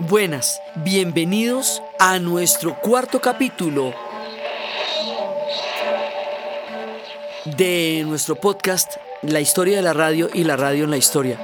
Buenas, bienvenidos a nuestro cuarto capítulo de nuestro podcast La historia de la radio y la radio en la historia.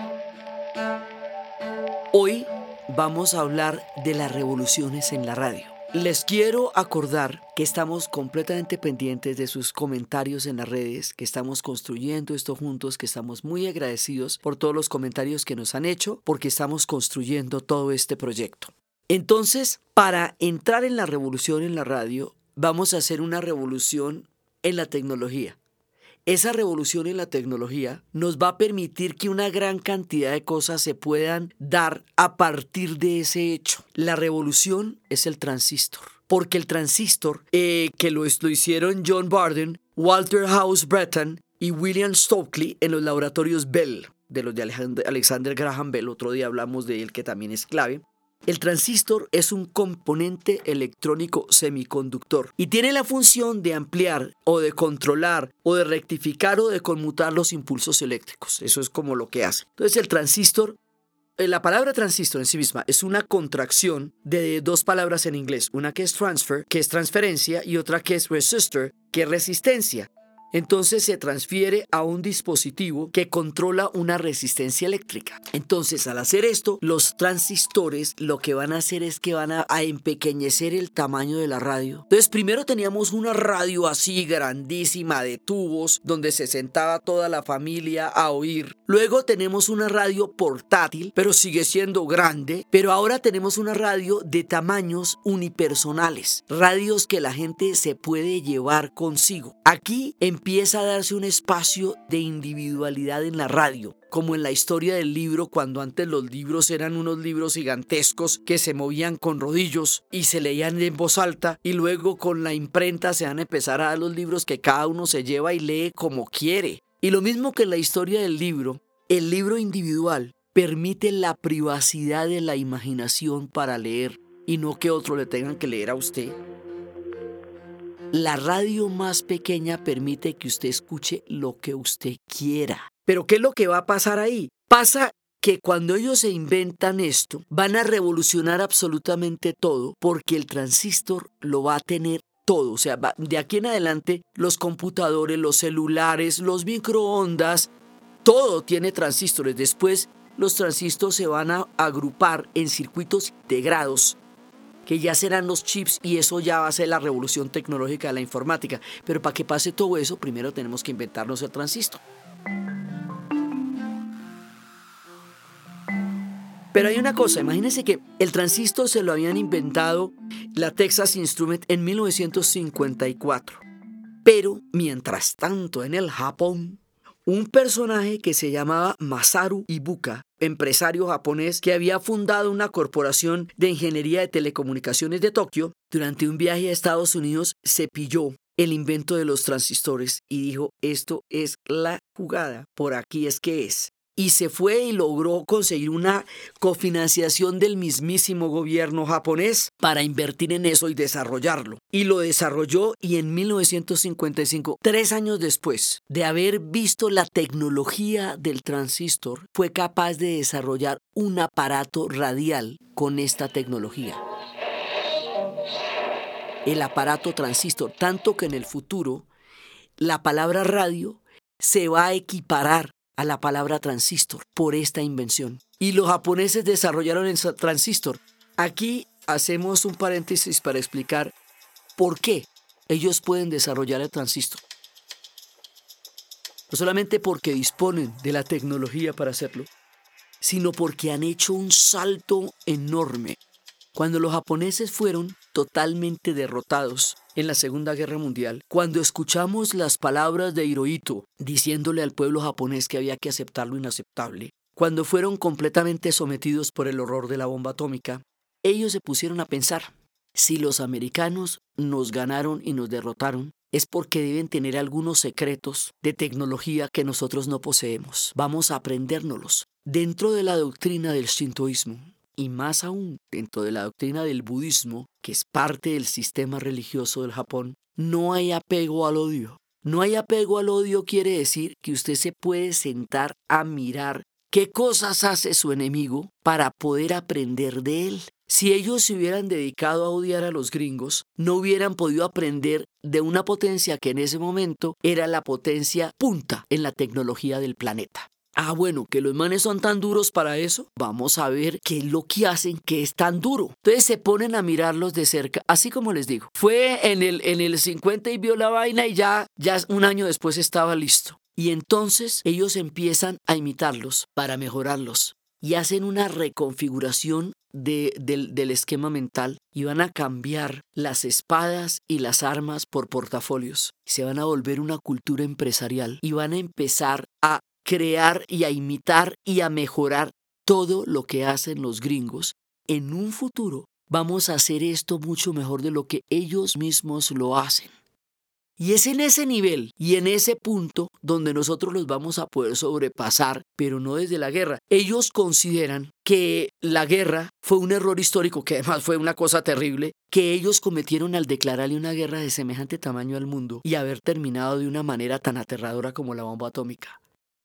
Hoy vamos a hablar de las revoluciones en la radio. Les quiero acordar que estamos completamente pendientes de sus comentarios en las redes, que estamos construyendo esto juntos, que estamos muy agradecidos por todos los comentarios que nos han hecho, porque estamos construyendo todo este proyecto. Entonces, para entrar en la revolución en la radio, vamos a hacer una revolución en la tecnología. Esa revolución en la tecnología nos va a permitir que una gran cantidad de cosas se puedan dar a partir de ese hecho. La revolución es el transistor. Porque el transistor, eh, que lo, lo hicieron John Barden, Walter House Breton y William Stokely en los laboratorios Bell, de los de Alexander Graham Bell, otro día hablamos de él que también es clave, el transistor es un componente electrónico semiconductor y tiene la función de ampliar o de controlar o de rectificar o de conmutar los impulsos eléctricos. Eso es como lo que hace. Entonces el transistor, eh, la palabra transistor en sí misma es una contracción de dos palabras en inglés. Una que es transfer, que es transferencia, y otra que es resistor, que es resistencia entonces se transfiere a un dispositivo que controla una resistencia eléctrica. Entonces al hacer esto, los transistores lo que van a hacer es que van a, empequeñecer el tamaño de la radio. Entonces primero teníamos una radio así grandísima de tubos donde se sentaba toda la familia a oír. Luego tenemos una radio portátil, pero sigue siendo grande. Pero ahora tenemos una radio de tamaños unipersonales. Radios que la gente se puede llevar consigo. Aquí en empieza a darse un espacio de individualidad en la radio, como en la historia del libro, cuando antes los libros eran unos libros gigantescos que se movían con rodillos y se leían en voz alta, y luego con la imprenta se van a empezar a dar los libros que cada uno se lleva y lee como quiere. Y lo mismo que en la historia del libro, el libro individual permite la privacidad de la imaginación para leer y no que otro le tengan que leer a usted. La radio más pequeña permite que usted escuche lo que usted quiera. Pero ¿qué es lo que va a pasar ahí? Pasa que cuando ellos se inventan esto, van a revolucionar absolutamente todo porque el transistor lo va a tener todo. O sea, de aquí en adelante los computadores, los celulares, los microondas, todo tiene transistores. Después los transistores se van a agrupar en circuitos integrados que ya serán los chips y eso ya va a ser la revolución tecnológica de la informática. Pero para que pase todo eso, primero tenemos que inventarnos el transistor. Pero hay una cosa, imagínense que el transistor se lo habían inventado la Texas Instrument en 1954. Pero mientras tanto en el Japón, un personaje que se llamaba Masaru Ibuka, empresario japonés que había fundado una corporación de ingeniería de telecomunicaciones de Tokio, durante un viaje a Estados Unidos se pilló el invento de los transistores y dijo, esto es la jugada, por aquí es que es y se fue y logró conseguir una cofinanciación del mismísimo gobierno japonés para invertir en eso y desarrollarlo. Y lo desarrolló y en 1955, tres años después de haber visto la tecnología del transistor, fue capaz de desarrollar un aparato radial con esta tecnología. El aparato transistor, tanto que en el futuro la palabra radio se va a equiparar a la palabra transistor por esta invención. Y los japoneses desarrollaron el transistor. Aquí hacemos un paréntesis para explicar por qué ellos pueden desarrollar el transistor. No solamente porque disponen de la tecnología para hacerlo, sino porque han hecho un salto enorme. Cuando los japoneses fueron totalmente derrotados en la Segunda Guerra Mundial, cuando escuchamos las palabras de Hirohito diciéndole al pueblo japonés que había que aceptar lo inaceptable, cuando fueron completamente sometidos por el horror de la bomba atómica, ellos se pusieron a pensar, si los americanos nos ganaron y nos derrotaron, es porque deben tener algunos secretos de tecnología que nosotros no poseemos. Vamos a aprendérnoslos. Dentro de la doctrina del shintoísmo, y más aún dentro de la doctrina del budismo, que es parte del sistema religioso del Japón, no hay apego al odio. No hay apego al odio quiere decir que usted se puede sentar a mirar qué cosas hace su enemigo para poder aprender de él. Si ellos se hubieran dedicado a odiar a los gringos, no hubieran podido aprender de una potencia que en ese momento era la potencia punta en la tecnología del planeta. Ah, bueno, que los manes son tan duros para eso. Vamos a ver qué es lo que hacen que es tan duro. Entonces se ponen a mirarlos de cerca, así como les digo. Fue en el, en el 50 y vio la vaina y ya, ya un año después estaba listo. Y entonces ellos empiezan a imitarlos para mejorarlos y hacen una reconfiguración del, del, esquema mental y van a cambiar las espadas y las armas por portafolios. Se van a volver una cultura empresarial y van a empezar a crear y a imitar y a mejorar todo lo que hacen los gringos. En un futuro vamos a hacer esto mucho mejor de lo que ellos mismos lo hacen. Y es en ese nivel y en ese punto donde nosotros los vamos a poder sobrepasar, pero no desde la guerra. Ellos consideran que la guerra fue un error histórico, que además fue una cosa terrible, que ellos cometieron al declararle una guerra de semejante tamaño al mundo y haber terminado de una manera tan aterradora como la bomba atómica.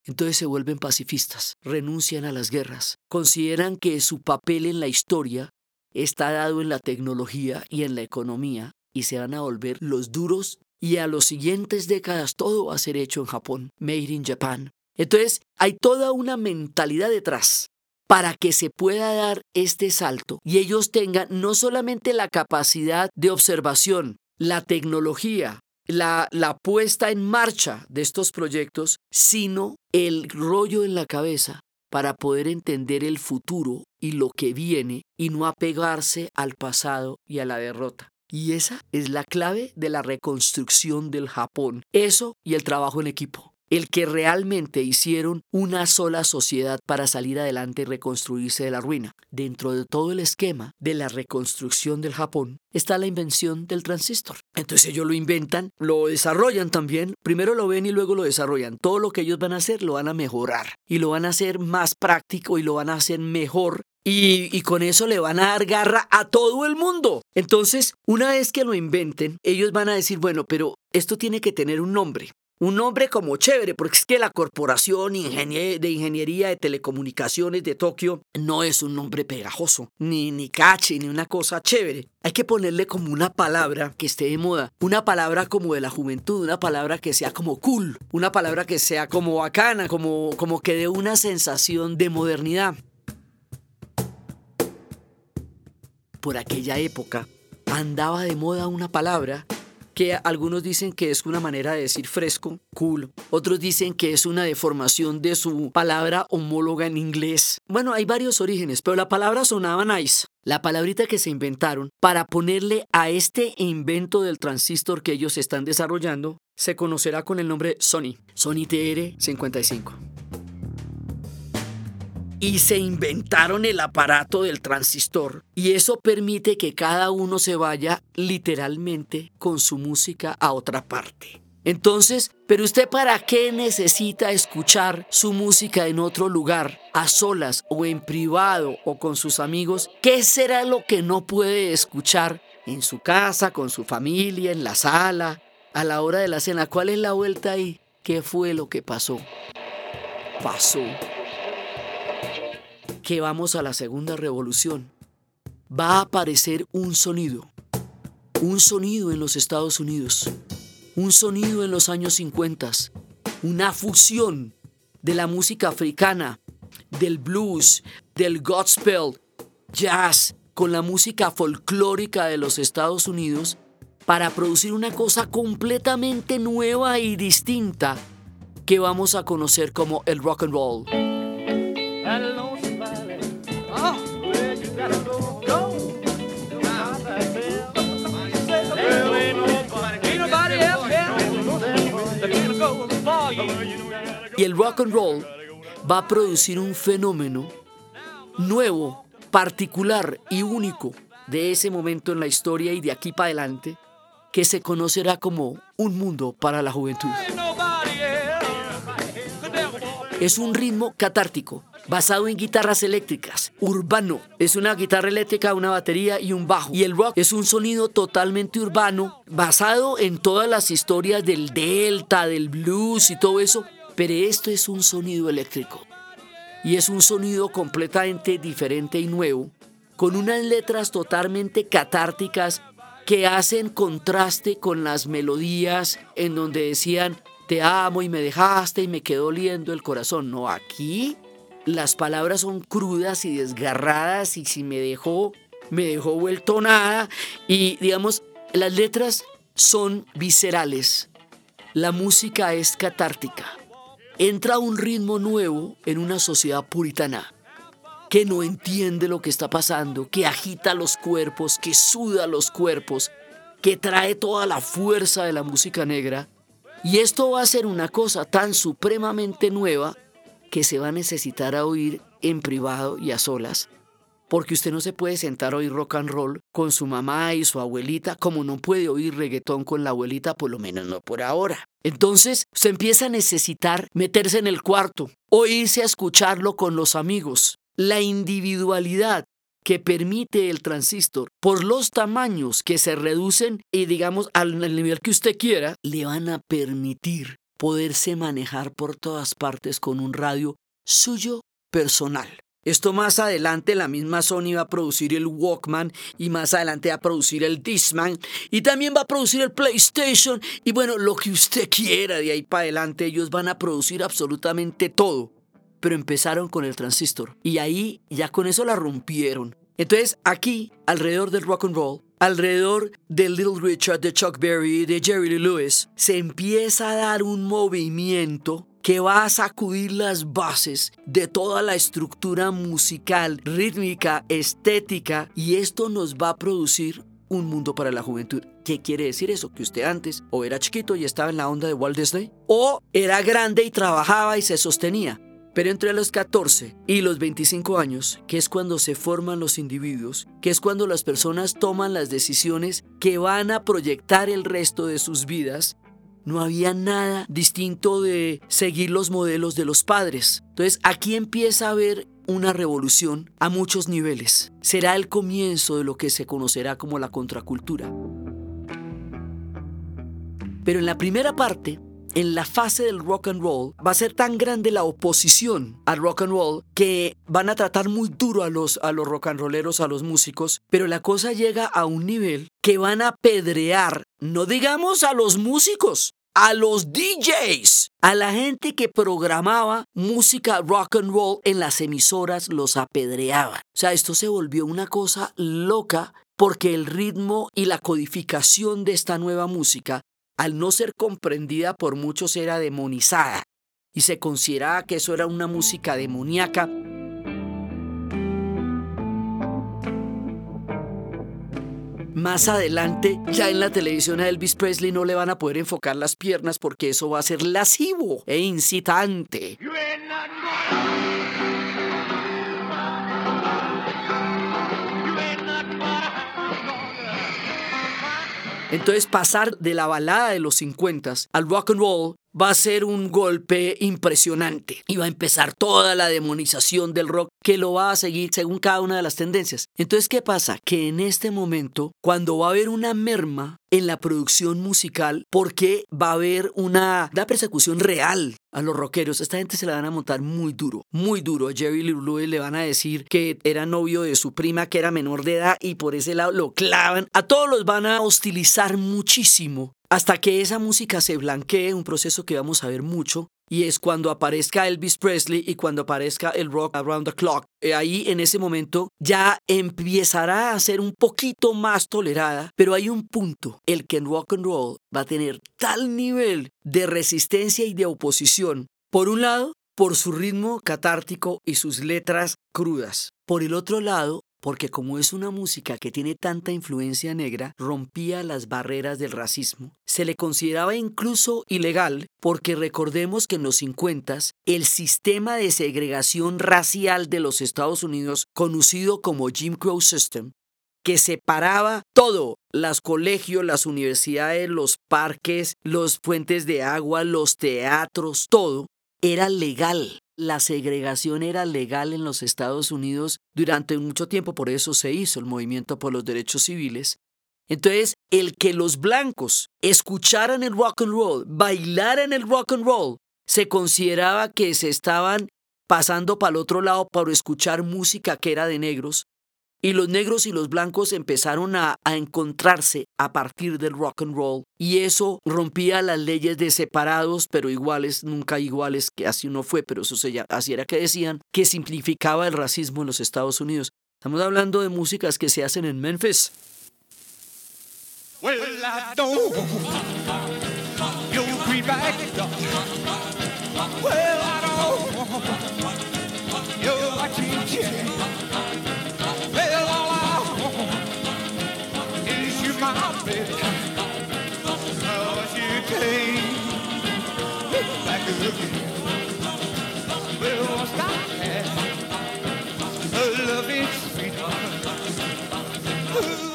Entonces se vuelven pacifistas, renuncian a las guerras, consideran que su papel en la historia está dado en la tecnología y en la economía y se van a volver los duros y a los siguientes décadas todo va a ser hecho en Japón, made in Japan. Entonces hay toda una mentalidad detrás para que se pueda dar este salto y ellos tengan no solamente la capacidad de observación, la tecnología, la, la puesta en marcha de estos proyectos, sino el rollo en la cabeza para poder entender el futuro y lo que viene y no apegarse al pasado y a la derrota. Y esa es la clave de la reconstrucción del Japón. Eso y el trabajo en equipo el que realmente hicieron una sola sociedad para salir adelante y reconstruirse de la ruina. Dentro de todo el esquema de la reconstrucción del Japón está la invención del transistor. Entonces ellos lo inventan, lo desarrollan también, primero lo ven y luego lo desarrollan. Todo lo que ellos van a hacer lo van a mejorar y lo van a hacer más práctico y lo van a hacer mejor y, y, con eso le van a dar garra a todo el mundo. Entonces, una vez que lo inventen, ellos van a decir, bueno, pero esto tiene que tener un nombre un nombre como chévere, porque es que la Corporación de Ingeniería de Telecomunicaciones de Tokio no es un nombre pegajoso, ni, ni cachi, ni una cosa chévere. Hay que ponerle como una palabra que esté de moda, una palabra como de la juventud, una palabra que sea como cool, una palabra que sea como bacana, como, como que dé una sensación de modernidad. Por aquella época andaba de moda una palabra que algunos dicen que es una manera de decir fresco, cool, otros dicen que es una deformación de su palabra homóloga en inglés. Bueno, hay varios orígenes, pero la palabra sonaba nice. La palabrita que se inventaron para ponerle a este invento del transistor que ellos están desarrollando se conocerá con el nombre Sony, Sony TR55 y se inventaron el aparato del transistor. Y eso permite que cada uno se vaya literalmente con su música a otra parte. Entonces, ¿pero usted para qué necesita escuchar su música en otro lugar, a solas o en privado o con sus amigos? ¿Qué será lo que no puede escuchar en su casa, con su familia, en la sala, a la hora de la cena? ¿Cuál es la vuelta ahí? ¿Qué fue lo que pasó? Pasó que vamos a la segunda revolución, va a aparecer un sonido, un sonido en los Estados Unidos, un sonido en los años 50, una fusión de la música africana, del blues, del gospel, jazz, con la música folclórica de los Estados Unidos para producir una cosa completamente nueva y distinta que vamos a conocer como el rock and roll. Y el rock and roll va a producir un fenómeno nuevo, particular y único de ese momento en la historia y de aquí para adelante, que se conocerá como un mundo para la juventud. Es un ritmo catártico, basado en guitarras eléctricas, urbano. Es una guitarra eléctrica, una batería y un bajo. Y el rock es un sonido totalmente urbano, basado en todas las historias del delta, del blues y todo eso. Pero esto es un sonido eléctrico. y es un sonido completamente diferente y nuevo, con unas letras totalmente catárticas que hacen contraste con las melodías en donde decían te amo y me dejaste y me quedó oliendo el corazón. No, aquí las palabras son crudas y desgarradas y si me dejó, me dejó vuelto nada. Y digamos, las letras son viscerales. La música es catártica. Entra un ritmo nuevo en una sociedad puritana que no entiende lo que está pasando, que agita los cuerpos, que suda los cuerpos, que trae toda la fuerza de la música negra. Y esto va a ser una cosa tan supremamente nueva que se va a necesitar a oír en privado y a solas. Porque usted no se puede sentar a oír rock and roll con su mamá y su abuelita, como no puede oír reggaetón con la abuelita, por lo menos no por ahora. Entonces, se empieza a necesitar meterse en el cuarto o irse a escucharlo con los amigos la individualidad que permite el transistor por los tamaños que se reducen y digamos al nivel que usted quiera, le van a permitir poderse manejar por todas partes con un radio suyo personal. Esto más adelante la misma Sony va a producir el Walkman y más adelante va a producir el Discman y también va a producir el PlayStation y bueno, lo que usted quiera de ahí para adelante ellos van a producir absolutamente todo pero empezaron con el transistor y ahí ya con eso la rompieron. Entonces aquí, alrededor del rock and roll, alrededor de Little Richard, de Chuck Berry, de Jerry Lee Lewis, se empieza a dar un movimiento que va a sacudir las bases de toda la estructura musical, rítmica, estética, y esto nos va a producir un mundo para la juventud. ¿Qué quiere decir eso? Que usted antes o era chiquito y estaba en la onda de Walt Disney, o era grande y trabajaba y se sostenía. Pero entre los 14 y los 25 años, que es cuando se forman los individuos, que es cuando las personas toman las decisiones que van a proyectar el resto de sus vidas, no había nada distinto de seguir los modelos de los padres. Entonces aquí empieza a haber una revolución a muchos niveles. Será el comienzo de lo que se conocerá como la contracultura. Pero en la primera parte en la fase del rock and roll va a ser tan grande la oposición al rock and roll que van a tratar muy duro a los, a los rock and rolleros, a los músicos, pero la cosa llega a un nivel que van a pedrear, no digamos a los músicos, a los DJs, a la gente que programaba música rock and roll en las emisoras, los apedreaban. O sea, esto se volvió una cosa loca porque el ritmo y la codificación de esta nueva música al no ser comprendida por muchos era demonizada y se consideraba que eso era una música demoníaca. Más adelante, ya en la televisión a Elvis Presley no le van a poder enfocar las piernas porque eso va a ser lascivo e incitante. Entonces pasar de la balada de los 50 al rock and roll va a ser un golpe impresionante y va a empezar toda la demonización del rock que lo va a seguir según cada una de las tendencias. Entonces, ¿qué pasa? Que en este momento, cuando va a haber una merma en la producción musical, porque va a haber una, una persecución real a los rockeros. Esta gente se la van a montar muy duro, muy duro. A Jerry Lee le van a decir que era novio de su prima que era menor de edad y por ese lado lo clavan. A todos los van a hostilizar muchísimo hasta que esa música se blanquee, un proceso que vamos a ver mucho, y es cuando aparezca Elvis Presley y cuando aparezca el rock around the clock. Eh, ahí en ese momento ya empezará a ser un poquito más tolerada, pero hay un punto, el que en rock and roll va a tener tal nivel de resistencia y de oposición. Por un lado, por su ritmo catártico y sus letras crudas. Por el otro lado, porque como es una música que tiene tanta influencia negra, rompía las barreras del racismo. Se le consideraba incluso ilegal porque recordemos que en los 50 el sistema de segregación racial de los Estados Unidos, conocido como Jim Crow System, que separaba todo, los colegios, las universidades, los parques, los fuentes de agua, los teatros, todo, era legal la segregación era legal en los Estados Unidos durante mucho tiempo, por eso se hizo el movimiento por los derechos civiles. Entonces, el que los blancos escucharan el rock and roll, bailaran el rock and roll, se consideraba que se estaban pasando para el otro lado para escuchar música que era de negros, y los negros y los blancos empezaron a, encontrarse a partir del rock and roll. Y eso rompía las leyes de separados, pero iguales, nunca iguales, que así no fue, pero eso se, así era que decían, que simplificaba el racismo en los Estados Unidos. Estamos hablando de músicas que se hacen en Memphis.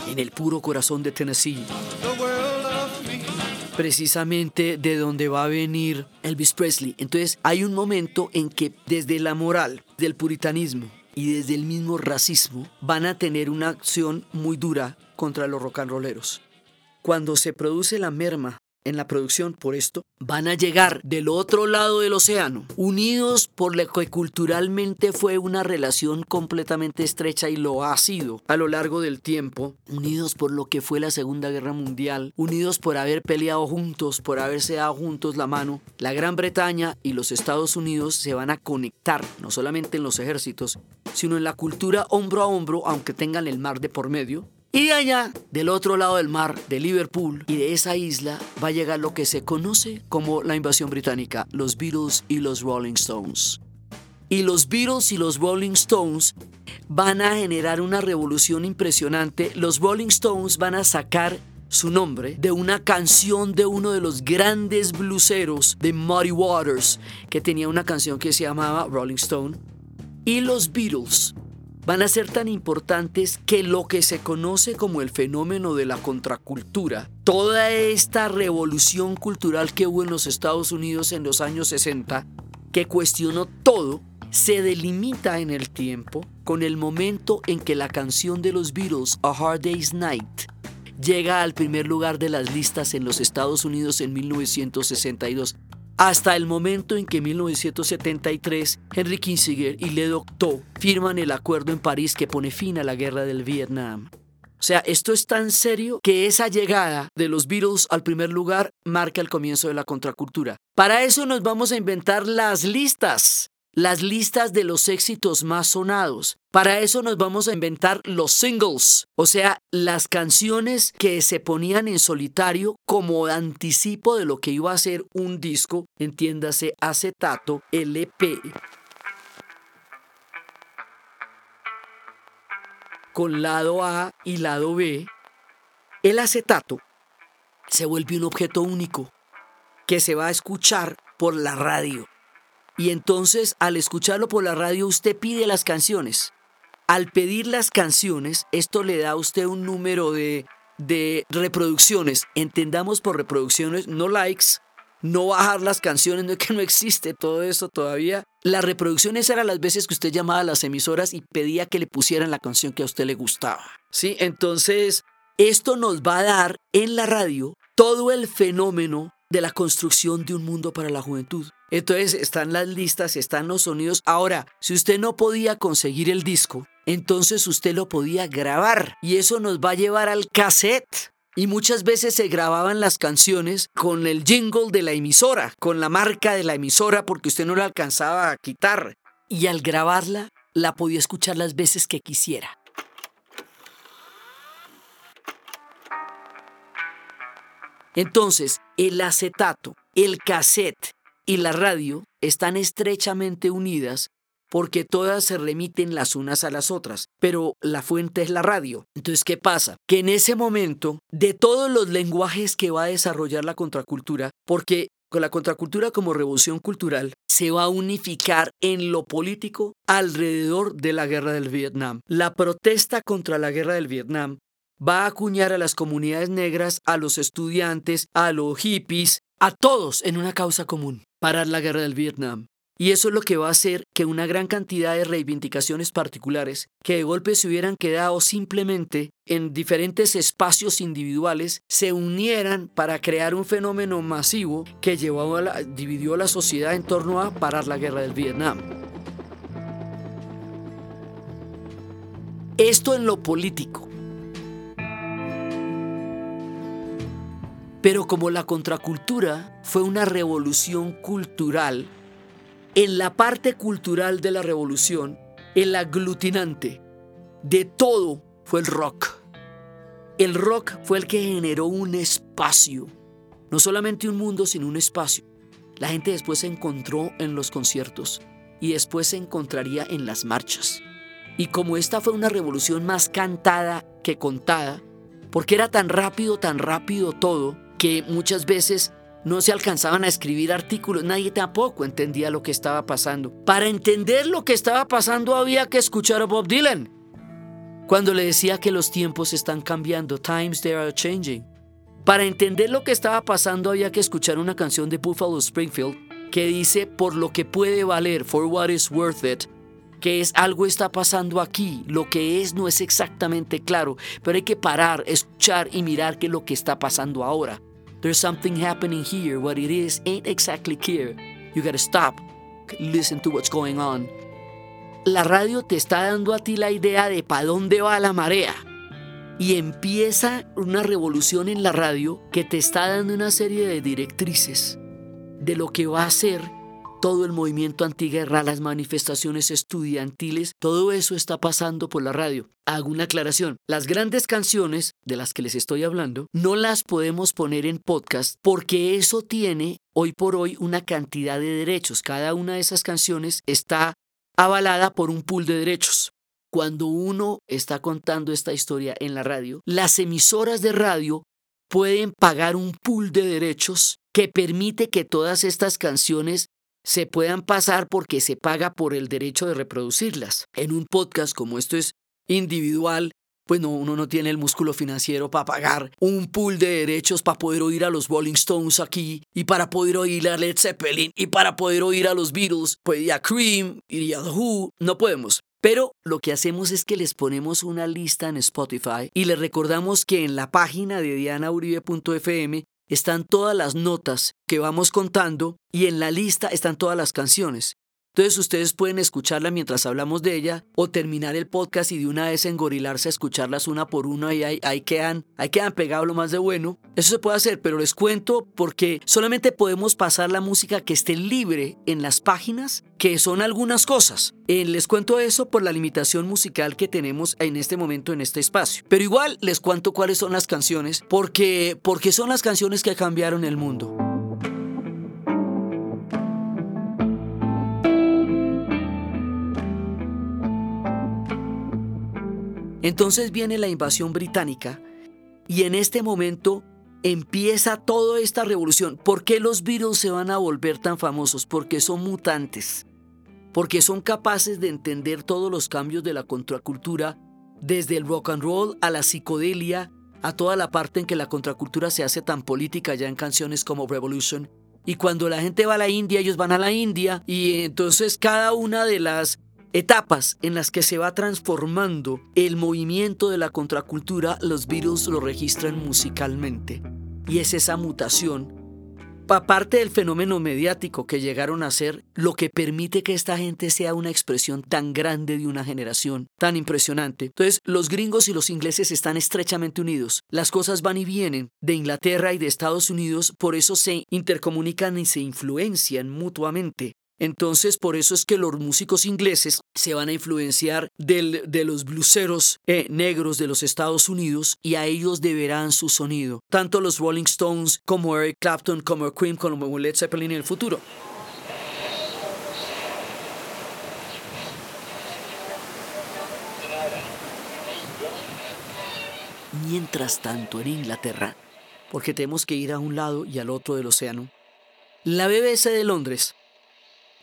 En el puro corazón de Tennessee. Precisamente de donde va a venir Elvis Presley. Entonces hay un momento en que desde la moral, del puritanismo y desde el mismo racismo van a tener una acción muy dura contra los rock and rolleros. Cuando se produce la merma en la producción por esto, van a llegar del otro lado del océano, unidos por lo que culturalmente fue una relación completamente estrecha y lo ha sido a lo largo del tiempo, unidos por lo que fue la Segunda Guerra Mundial, unidos por haber peleado juntos, por haberse dado juntos la mano, la Gran Bretaña y los Estados Unidos se van a conectar, no solamente en los ejércitos, sino en la cultura hombro a hombro, aunque tengan el mar de por medio, y allá, del otro lado del mar, de Liverpool y de esa isla, va a llegar lo que se conoce como la invasión británica, los Beatles y los Rolling Stones. Y los Beatles y los Rolling Stones van a generar una revolución impresionante. Los Rolling Stones van a sacar su nombre de una canción de uno de los grandes bluseros de Muddy Waters, que tenía una canción que se llamaba Rolling Stone. Y los Beatles van a ser tan importantes que lo que se conoce como el fenómeno de la contracultura, toda esta revolución cultural que hubo en los Estados Unidos en los años 60, que cuestionó todo, se delimita en el tiempo con el momento en que la canción de los Beatles, A Hard Day's Night, llega al primer lugar de las listas en los Estados Unidos en 1962 hasta el momento en que en 1973 Henry Kissinger y Le Docteau firman el acuerdo en París que pone fin a la guerra del Vietnam. O sea, esto es tan serio que esa llegada de los Beatles al primer lugar marca el comienzo de la contracultura. Para eso nos vamos a inventar las listas las listas de los éxitos más sonados. Para eso nos vamos a inventar los singles, o sea, las canciones que se ponían en solitario como anticipo de lo que iba a ser un disco, entiéndase acetato, LP. Con lado A y lado B, el acetato se vuelve un objeto único que se va a escuchar por la radio. Y entonces al escucharlo por la radio usted pide las canciones. Al pedir las canciones, esto le da a usted un número de, de reproducciones. Entendamos por reproducciones, no likes, no bajar las canciones, no es que no existe todo eso todavía. Las reproducciones eran las veces que usted llamaba a las emisoras y pedía que le pusieran la canción que a usted le gustaba. ¿Sí? Entonces, esto nos va a dar en la radio todo el fenómeno de la construcción de un mundo para la juventud. Entonces están las listas, están los sonidos. Ahora, si usted no podía conseguir el disco, entonces usted lo podía grabar y eso nos va a llevar al cassette. Y muchas veces se grababan las canciones con el jingle de la emisora, con la marca de la emisora, porque usted no la alcanzaba a quitar. Y al grabarla, la podía escuchar las veces que quisiera. Entonces, el acetato, el cassette y la radio están estrechamente unidas porque todas se remiten las unas a las otras, pero la fuente es la radio. Entonces, ¿qué pasa? Que en ese momento, de todos los lenguajes que va a desarrollar la contracultura, porque con la contracultura como revolución cultural se va a unificar en lo político alrededor de la guerra del Vietnam. La protesta contra la guerra del Vietnam va a acuñar a las comunidades negras, a los estudiantes, a los hippies, a todos en una causa común, parar la guerra del Vietnam. Y eso es lo que va a hacer que una gran cantidad de reivindicaciones particulares que de golpe se hubieran quedado simplemente en diferentes espacios individuales se unieran para crear un fenómeno masivo que llevó a la sociedad en torno a parar la guerra del Vietnam. Esto en lo político. Pero como la contracultura fue una revolución cultural, en la parte cultural de la revolución, el aglutinante de todo fue el rock. El rock fue el que generó un espacio, no solamente un mundo, sino un espacio. La gente después se encontró en los conciertos y después se encontraría en las marchas. Y como esta fue una revolución más cantada que contada, porque era tan rápido, tan rápido todo, que muchas veces no se alcanzaban a escribir artículos, nadie tampoco entendía lo que estaba pasando. Para entender lo que estaba pasando había que escuchar a Bob Dylan. Cuando le decía que los tiempos están cambiando, times they are changing. Para entender lo que estaba pasando había que escuchar una canción de Buffalo Springfield que dice por lo que puede valer, for what is worth it, que es algo está pasando aquí, lo que es no es exactamente claro, pero hay que parar, escuchar y mirar qué es lo que está pasando ahora. There's something happening here, what it is ain't exactly clear. You gotta stop, listen to what's going on. La radio te está dando a ti la idea de para dónde va la marea. Y empieza una revolución en la radio que te está dando una serie de directrices de lo que va a ser todo el movimiento antiguerra, las manifestaciones estudiantiles, todo eso está pasando por la radio. Hago una aclaración, las grandes canciones de las que les estoy hablando no las podemos poner en podcast porque eso tiene hoy por hoy una cantidad de derechos. Cada una de esas canciones está avalada por un pool de derechos. Cuando uno está contando esta historia en la radio, las emisoras de radio pueden pagar un pool de derechos que permite que todas estas canciones se puedan pasar porque se paga por el derecho de reproducirlas. En un podcast como esto es individual, pues no, uno no tiene el músculo financiero para pagar un pool de derechos para poder oír a los Rolling Stones aquí y para poder oír a Led Zeppelin y para poder oír a los Beatles, pues y a Cream y a The Who, no podemos. Pero lo que hacemos es que les ponemos una lista en Spotify y les recordamos que en la página de dianauribe.fm están todas las notas que vamos contando y en la lista están todas las canciones. Entonces ustedes pueden escucharla mientras hablamos de ella o terminar el podcast y de una vez engorilarse a escucharlas una por una y ahí, ahí quedan, ahí quedan pegados lo más de bueno. Eso se puede hacer, pero les cuento porque solamente podemos pasar la música que esté libre en las páginas, que son algunas cosas. Eh, les cuento eso por la limitación musical que tenemos en este momento en este espacio. Pero igual les cuento cuáles son las canciones porque, porque son las canciones que cambiaron el mundo. Entonces viene la invasión británica y en este momento empieza toda esta revolución. ¿Por qué los virus se van a volver tan famosos? Porque son mutantes, porque son capaces de entender todos los cambios de la contracultura, desde el rock and roll a la psicodelia, a toda la parte en que la contracultura se hace tan política ya en canciones como Revolution. Y cuando la gente va a la India, ellos van a la India y entonces cada una de las etapas en las que se va transformando el movimiento de la contracultura, los Beatles lo registran musicalmente. Y es esa mutación, aparte del fenómeno mediático que llegaron a ser, lo que permite que esta gente sea una expresión tan grande de una generación, tan impresionante. Entonces, los gringos y los ingleses están estrechamente unidos. Las cosas van y vienen de Inglaterra y de Estados Unidos, por eso se intercomunican y se influencian mutuamente. Entonces, por eso es que los músicos ingleses se van a influenciar de los bluseros eh, negros de los Estados Unidos y a ellos deberán su sonido. Tanto los Rolling Stones como Eric Clapton, como Cream, como Led Zeppelin en el futuro. Mientras tanto, en Inglaterra, porque tenemos que ir a un lado y al otro del océano, la BBC de Londres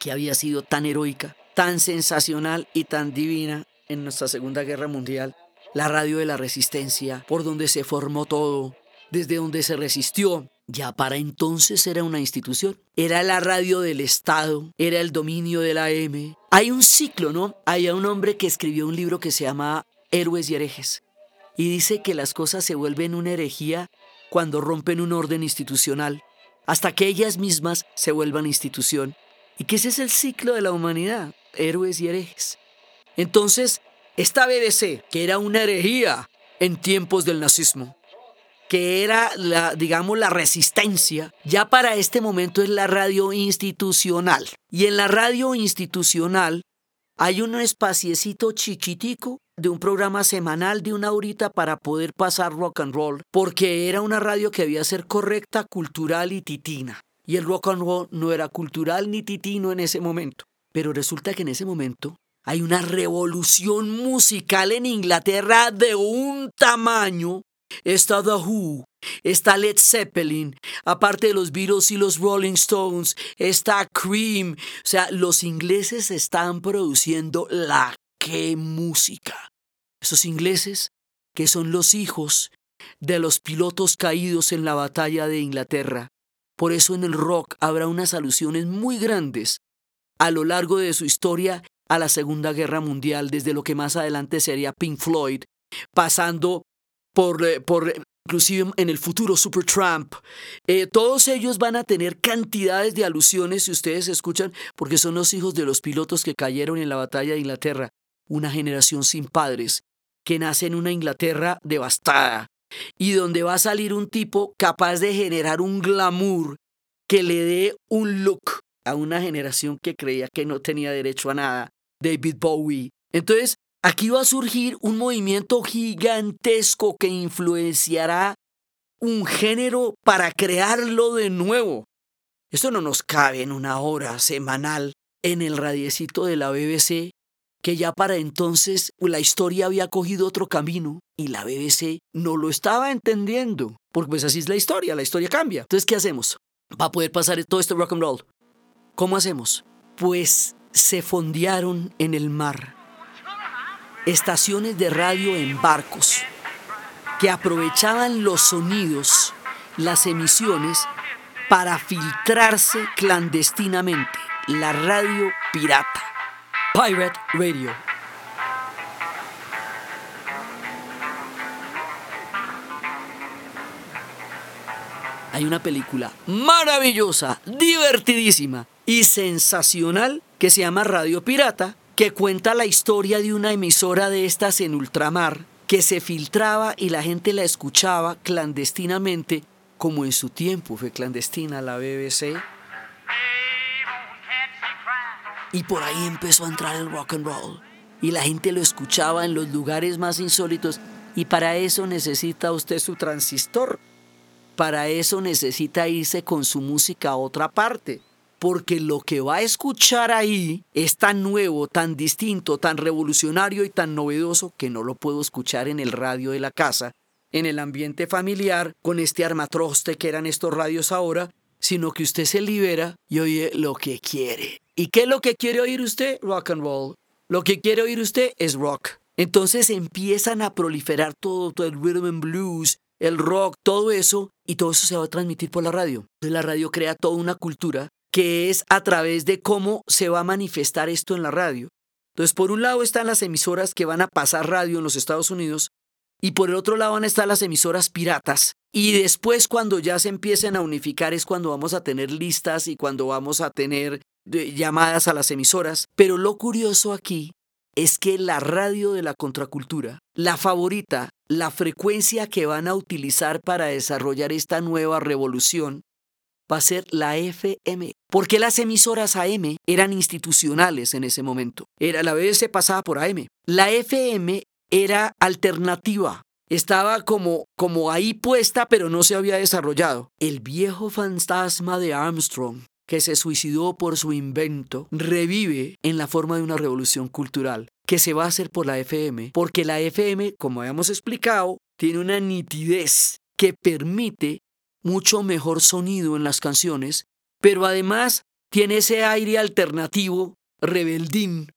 que había sido tan heroica, tan sensacional y tan divina en nuestra Segunda Guerra Mundial, la radio de la resistencia, por donde se formó todo, desde donde se resistió, ya para entonces era una institución. Era la radio del Estado, era el dominio de la M. Hay un ciclo, ¿no? Hay un hombre que escribió un libro que se llama Héroes y herejes. Y dice que las cosas se vuelven una herejía cuando rompen un orden institucional, hasta que ellas mismas se vuelvan institución y que ese es el ciclo de la humanidad, héroes y herejes. Entonces, esta BBC, que era una herejía en tiempos del nazismo, que era la, digamos, la resistencia, ya para este momento es la radio institucional. Y en la radio institucional hay un espaciecito chiquitico de un programa semanal de una horita para poder pasar rock and roll, porque era una radio que debía ser correcta, cultural y titina. Y el rock and roll no era cultural ni titino en ese momento. Pero resulta que en ese momento hay una revolución musical en Inglaterra de un tamaño Está The Who, está Led Zeppelin, aparte de los Beatles y los Rolling Stones, está Cream. O sea, los ingleses están produciendo la que música. Esos ingleses que son los hijos de los pilotos caídos en la batalla de Inglaterra. Por eso en el rock habrá unas alusiones muy grandes a lo largo de su historia a la Segunda Guerra Mundial, desde lo que más adelante sería Pink Floyd, pasando por, eh, por inclusive en el futuro Supertramp. Eh, todos ellos van a tener cantidades de alusiones, si ustedes escuchan, porque son los hijos de los pilotos que cayeron en la batalla de Inglaterra. Una generación sin padres, que nace en una Inglaterra devastada, y donde va a salir un tipo capaz de generar un glamour que le dé un look a una generación que creía que no tenía derecho a nada, David Bowie. Entonces, Aquí va a surgir un movimiento gigantesco que influenciará un género para crearlo de nuevo. Esto no nos cabe en una hora semanal en el radiecito de la BBC, que ya para entonces la historia había cogido otro camino y la BBC no lo estaba entendiendo, porque pues así es la historia, la historia cambia. Entonces, ¿qué hacemos? Va a poder pasar todo este rock and roll. ¿Cómo hacemos? Pues se fondearon en el mar estaciones de radio en barcos que aprovechaban los sonidos, las emisiones, para filtrarse clandestinamente. La radio pirata. Pirate Radio. Hay una película maravillosa, divertidísima y sensacional que se llama Radio Pirata que cuenta la historia de una emisora de estas en ultramar que se filtraba y la gente la escuchaba clandestinamente, como en su tiempo fue clandestina la BBC. Y por ahí empezó a entrar el rock and roll. Y la gente lo escuchaba en los lugares más insólitos. Y para eso necesita usted su transistor. Para eso necesita irse con su música a otra parte porque lo que va a escuchar ahí es tan nuevo, tan distinto, tan revolucionario y tan novedoso que no lo puedo escuchar en el radio de la casa, en el ambiente familiar, con este armatroste que eran estos radios ahora, sino que usted se libera y oye lo que quiere. ¿Y qué es lo que quiere oír usted? Rock and roll. Lo que quiere oír usted es rock. Entonces empiezan a proliferar todo, todo el rhythm and blues, el rock, todo eso, y todo eso se va a transmitir por la radio. Entonces la radio crea toda una cultura que es a través de cómo se va a manifestar esto en la radio. Entonces, por un lado están las emisoras que van a pasar radio en los Estados Unidos y por el otro lado van a estar las emisoras piratas. Y después cuando ya se empiecen a unificar es cuando vamos a tener listas y cuando vamos a tener llamadas a las emisoras. Pero lo curioso aquí es que la radio de la contracultura, la favorita, la frecuencia que van a utilizar para desarrollar esta nueva revolución, va a ser la FM. Porque las emisoras AM eran institucionales en ese momento. Era, la BBC pasaba por AM. La FM era alternativa. Estaba como, como ahí puesta, pero no se había desarrollado. El viejo fantasma de Armstrong, que se suicidó por su invento, revive en la forma de una revolución cultural que se va a hacer por la FM, porque la FM, como habíamos explicado, tiene una nitidez que permite mucho mejor sonido en las canciones, pero además tiene ese aire alternativo, rebeldín,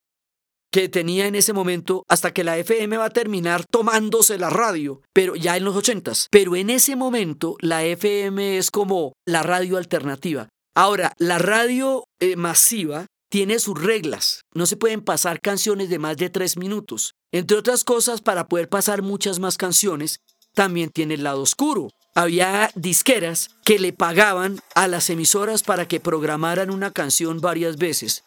que tenía en ese momento hasta que la FM va a terminar tomándose la radio, pero ya en los ochentas. Pero en ese momento la FM es como la radio alternativa. Ahora, la radio eh, masiva tiene sus reglas. No se pueden pasar canciones de más de tres minutos. Entre otras cosas, para poder pasar muchas más canciones, también tiene el lado oscuro. Había disqueras que le pagaban a las emisoras para que programaran una canción varias veces.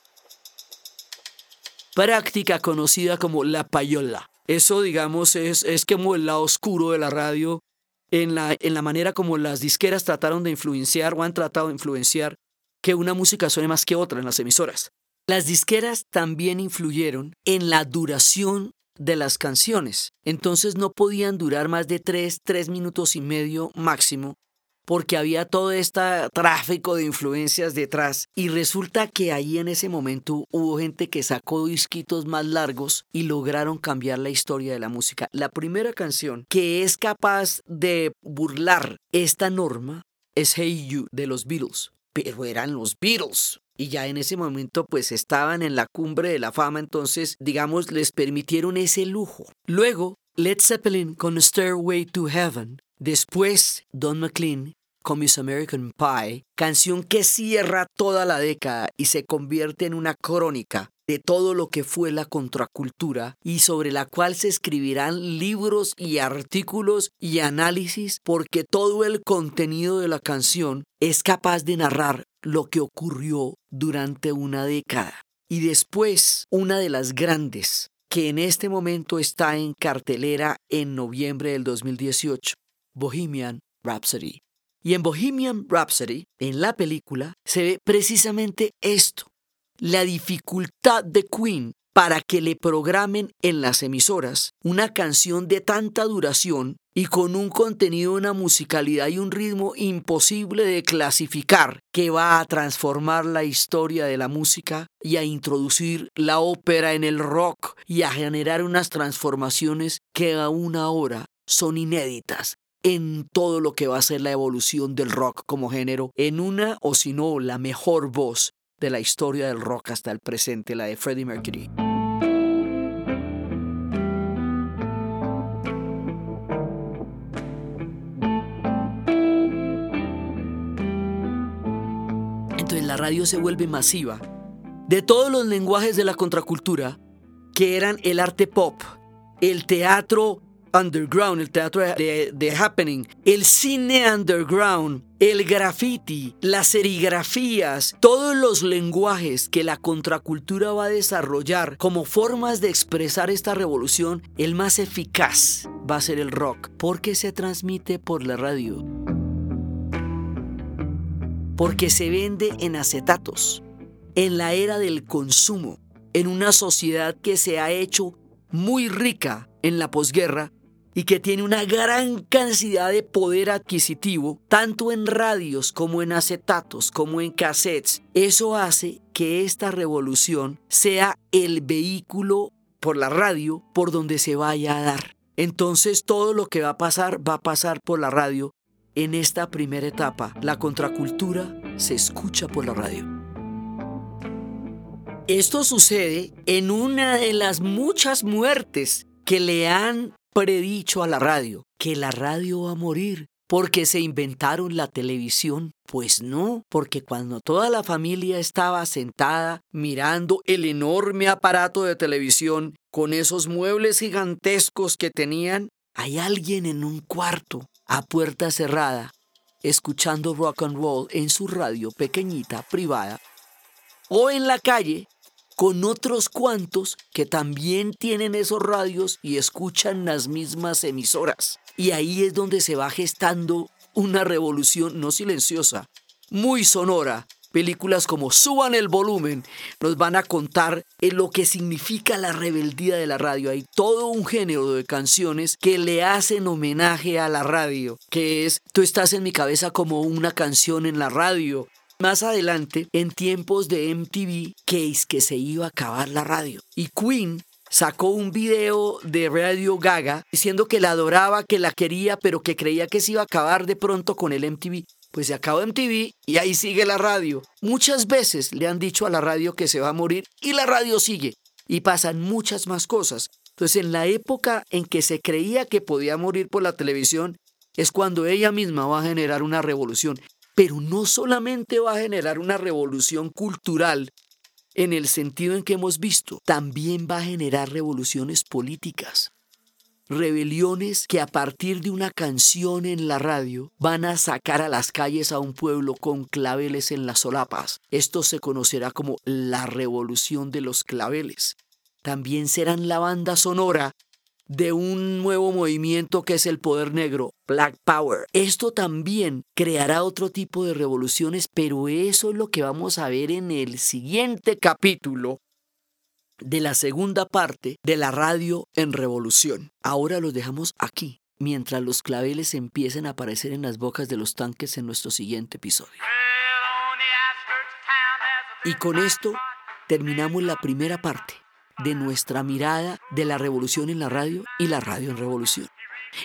práctica conocida como la payola. Eso, digamos, es, es como el lado oscuro de la radio en la, en la manera como las disqueras trataron de influenciar o han tratado de influenciar que una música suene más que otra en las emisoras. Las disqueras también influyeron en la duración de las canciones. Entonces no podían durar más de tres, tres minutos y medio máximo, porque había todo este tráfico de influencias detrás. Y resulta que ahí en ese momento hubo gente que sacó disquitos más largos y lograron cambiar la historia de la música. La primera canción que es capaz de burlar esta norma es Hey You de los Beatles. Pero eran los Beatles y ya en ese momento pues estaban en la cumbre de la fama, entonces digamos les permitieron ese lujo. Luego, Led Zeppelin con Stairway to Heaven, después Don McLean Miss American Pie, canción que cierra toda la década y se convierte en una crónica de todo lo que fue la contracultura y sobre la cual se escribirán libros y artículos y análisis porque todo el contenido de la canción es capaz de narrar lo que ocurrió durante una década. Y después, una de las grandes, que en este momento está en cartelera en noviembre del 2018, Bohemian Rhapsody. Y en Bohemian Rhapsody, en la película, se ve precisamente esto, la dificultad de Queen para que le programen en las emisoras una canción de tanta duración y con un contenido, una musicalidad y un ritmo imposible de clasificar que va a transformar la historia de la música y a introducir la ópera en el rock y a generar unas transformaciones que aún ahora son inéditas en todo lo que va a ser la evolución del rock como género, en una o si no la mejor voz de la historia del rock hasta el presente, la de Freddie Mercury. Entonces la radio se vuelve masiva. De todos los lenguajes de la contracultura, que eran el arte pop, el teatro underground, el teatro de, happening, el cine underground, el graffiti, las serigrafías, todos los lenguajes que la contracultura va a desarrollar como formas de expresar esta revolución, el más eficaz va a ser el rock, porque se transmite por la radio. Porque se vende en acetatos, en la era del consumo, en una sociedad que se ha hecho muy rica en la posguerra y que tiene una gran cantidad de poder adquisitivo, tanto en radios como en acetatos, como en cassettes. Eso hace que esta revolución sea el vehículo por la radio por donde se vaya a dar. Entonces todo lo que va a pasar va a pasar por la radio. En esta primera etapa, la contracultura se escucha por la radio. Esto sucede en una de las muchas muertes que le han predicho a la radio que la radio va a morir porque se inventaron la televisión. Pues no, porque cuando toda la familia estaba sentada mirando el enorme aparato de televisión con esos muebles gigantescos que tenían, hay alguien en un cuarto, a puerta cerrada, escuchando rock and roll en su radio pequeñita, privada, o en la calle con otros cuantos que también tienen esos radios y escuchan las mismas emisoras. Y ahí es donde se va gestando una revolución no silenciosa, muy sonora. Películas como Suban el volumen nos van a contar lo que significa la rebeldía de la radio. Hay todo un género de canciones que le hacen homenaje a la radio, que es Tú estás en mi cabeza como una canción en la radio, más adelante, en tiempos de MTV, que que se iba a acabar la radio. Y Queen sacó un video de Radio Gaga diciendo que la adoraba, que la quería, pero que creía que se iba a acabar de pronto con el MTV. Pues se acabó MTV y ahí sigue la radio. Muchas veces le han dicho a la radio que se va a morir y la radio sigue. Y pasan muchas más cosas. Entonces en la época en que se creía que podía morir por la televisión, es cuando ella misma va a generar una revolución pero no solamente va a generar una revolución cultural en el sentido en que hemos visto, también va a generar revoluciones políticas. Rebeliones que a partir de una canción en la radio van a sacar a las calles a un pueblo con claveles en las solapas. Esto se conocerá como la revolución de los claveles. también serán la banda sonora de un nuevo movimiento que es el poder negro, Black Power. Esto también creará otro tipo de revoluciones, pero eso es lo que vamos a ver en el siguiente capítulo de la segunda parte de la radio en revolución. Ahora los dejamos aquí, mientras los claveles empiecen a aparecer en las bocas de los tanques en nuestro siguiente episodio. Y con esto terminamos la primera parte de nuestra mirada de la revolución en la radio y la radio en revolución.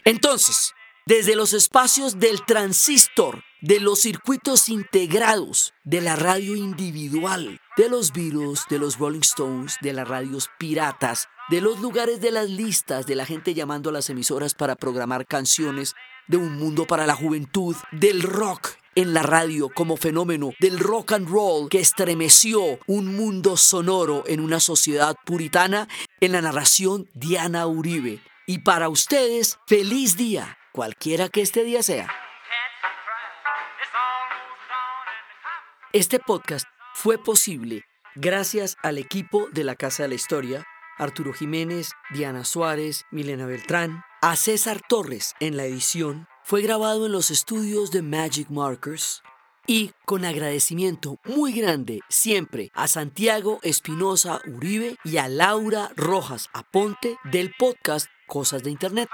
Entonces, desde los espacios del transistor, de los circuitos integrados, de la radio individual, de los Beatles, de los Rolling Stones, de las radios piratas, de los lugares de las listas, de la gente llamando a las emisoras para programar canciones, de un mundo para la juventud, del rock en la radio como fenómeno del rock and roll que estremeció un mundo sonoro en una sociedad puritana en la narración Diana Uribe. Y para ustedes, feliz día, cualquiera que este día sea. Este podcast fue posible gracias al equipo de la Casa de la Historia, Arturo Jiménez, Diana Suárez, Milena Beltrán, a César Torres en la edición fue grabado en los estudios de Magic Markers y con agradecimiento muy grande siempre a Santiago Espinosa Uribe y a Laura Rojas Aponte del podcast Cosas de Internet.